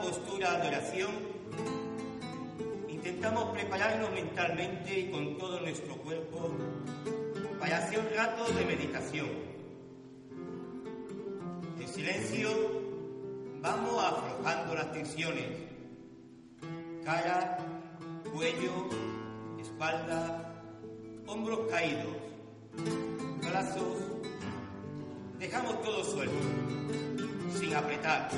Postura de oración, intentamos prepararnos mentalmente y con todo nuestro cuerpo para hacer un rato de meditación. En silencio vamos aflojando las tensiones, cara, cuello, espalda, hombros caídos, brazos, dejamos todo suelto, sin apretar.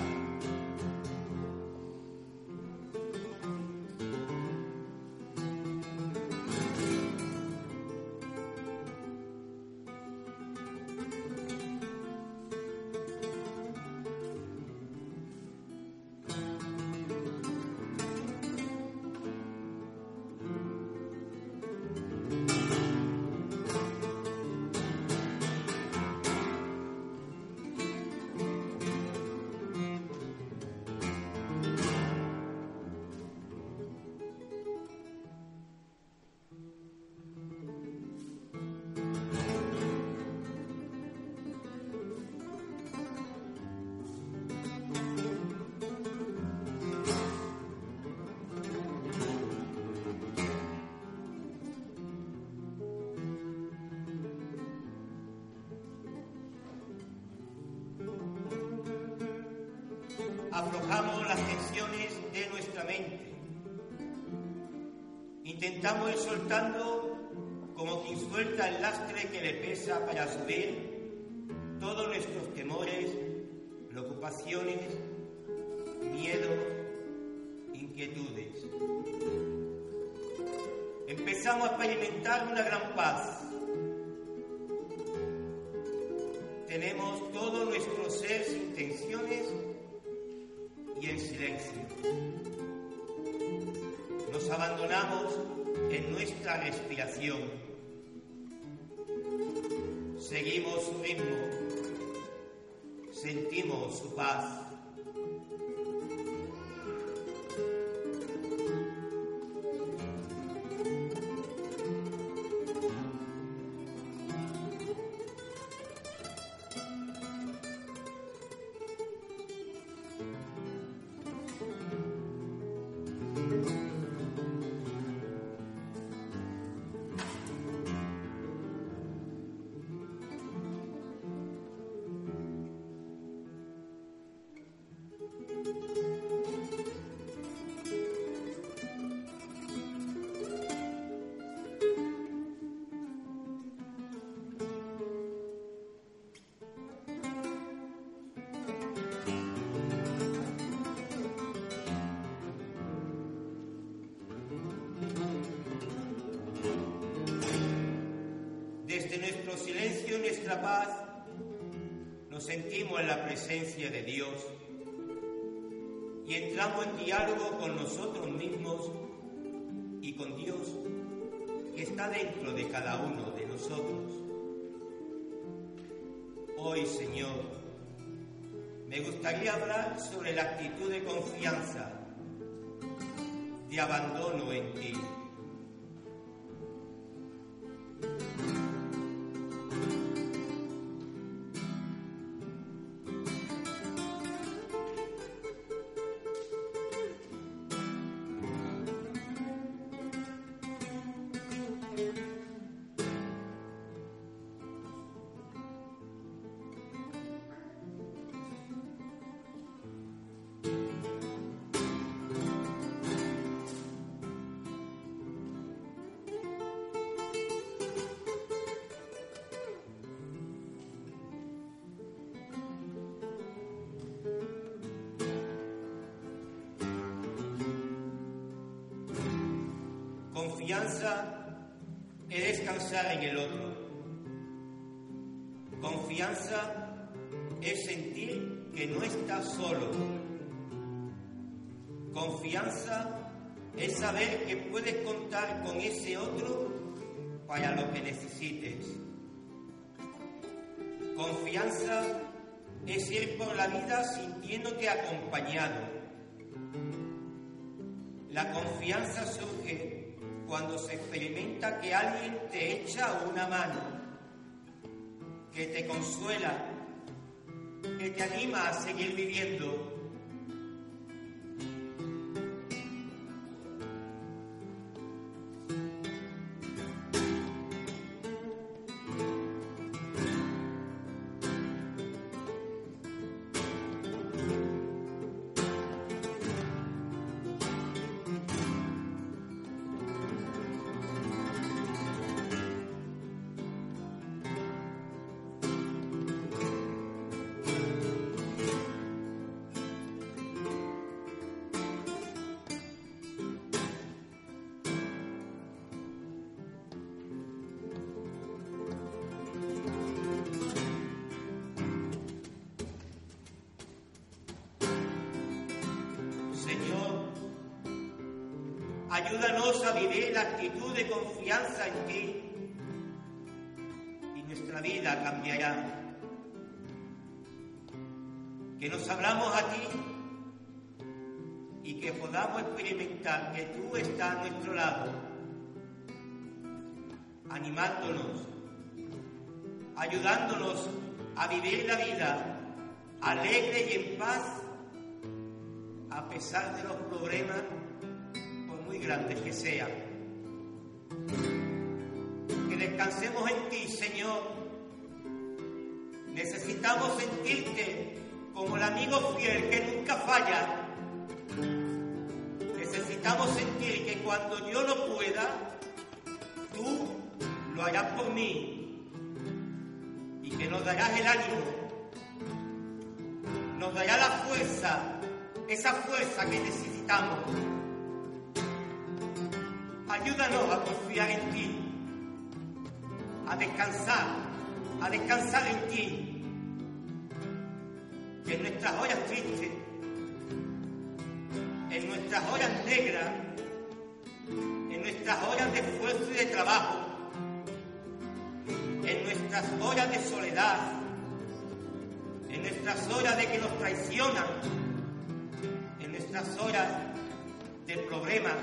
Aflojamos las tensiones de nuestra mente. Intentamos ir soltando como quien suelta el lastre que le pesa para subir todos nuestros temores, preocupaciones, miedos, inquietudes. Empezamos a experimentar una gran paz. Tenemos todo nuestro ser sin tensiones abandonamos en nuestra respiración. Seguimos su ritmo. Sentimos su paz. Nuestra paz nos sentimos en la presencia de Dios y entramos en diálogo con nosotros mismos y con Dios que está dentro de cada uno de nosotros. Hoy, Señor, me gustaría hablar sobre la actitud de confianza, de abandono en ti. Confianza es descansar en el otro. Confianza es sentir que no estás solo. Confianza es saber que puedes contar con ese otro para lo que necesites. Confianza es ir por la vida sintiéndote acompañado. La confianza surge cuando se experimenta que alguien te echa una mano, que te consuela, que te anima a seguir viviendo Ayúdanos a vivir la actitud de confianza en ti y nuestra vida cambiará. Que nos hablamos a ti y que podamos experimentar que tú estás a nuestro lado, animándonos, ayudándonos a vivir la vida alegre y en paz a pesar de los problemas grandes que sean. Que descansemos en ti, Señor. Necesitamos sentirte como el amigo fiel que nunca falla. Necesitamos sentir que cuando yo no pueda, tú lo harás por mí y que nos darás el ánimo, nos dará la fuerza, esa fuerza que necesitamos Ayúdanos a confiar en ti, a descansar, a descansar en ti. En nuestras horas tristes, en nuestras horas negras, en nuestras horas de esfuerzo y de trabajo, en nuestras horas de soledad, en nuestras horas de que nos traicionan, en nuestras horas de problemas,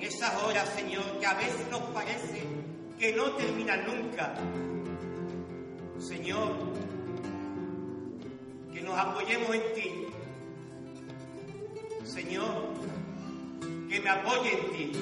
en esas horas, Señor, que a veces nos parece que no terminan nunca. Señor, que nos apoyemos en ti. Señor, que me apoye en ti.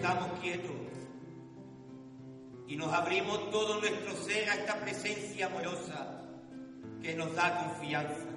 Quedamos quietos y nos abrimos todo nuestro ser a esta presencia amorosa que nos da confianza.